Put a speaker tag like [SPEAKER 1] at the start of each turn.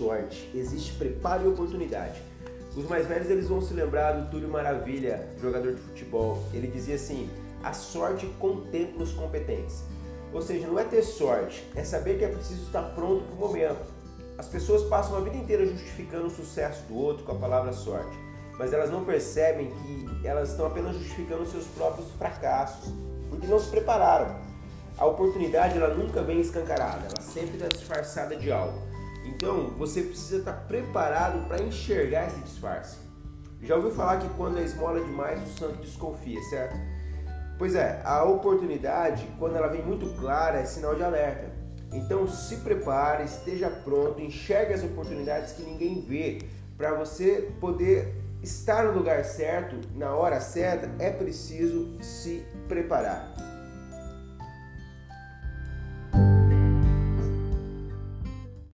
[SPEAKER 1] sorte, existe preparo e oportunidade. Os mais velhos eles vão se lembrar do Túlio Maravilha, jogador de futebol. Ele dizia assim: a sorte contempla os competentes. Ou seja, não é ter sorte, é saber que é preciso estar pronto para o momento. As pessoas passam a vida inteira justificando o sucesso do outro com a palavra sorte, mas elas não percebem que elas estão apenas justificando seus próprios fracassos, porque não se prepararam. A oportunidade ela nunca vem escancarada, ela sempre está disfarçada de algo. Então você precisa estar preparado para enxergar esse disfarce. Já ouviu falar que quando é esmola demais o santo desconfia, certo? Pois é, a oportunidade, quando ela vem muito clara, é sinal de alerta. Então se prepare, esteja pronto, enxergue as oportunidades que ninguém vê, para você poder estar no lugar certo, na hora certa, é preciso se preparar.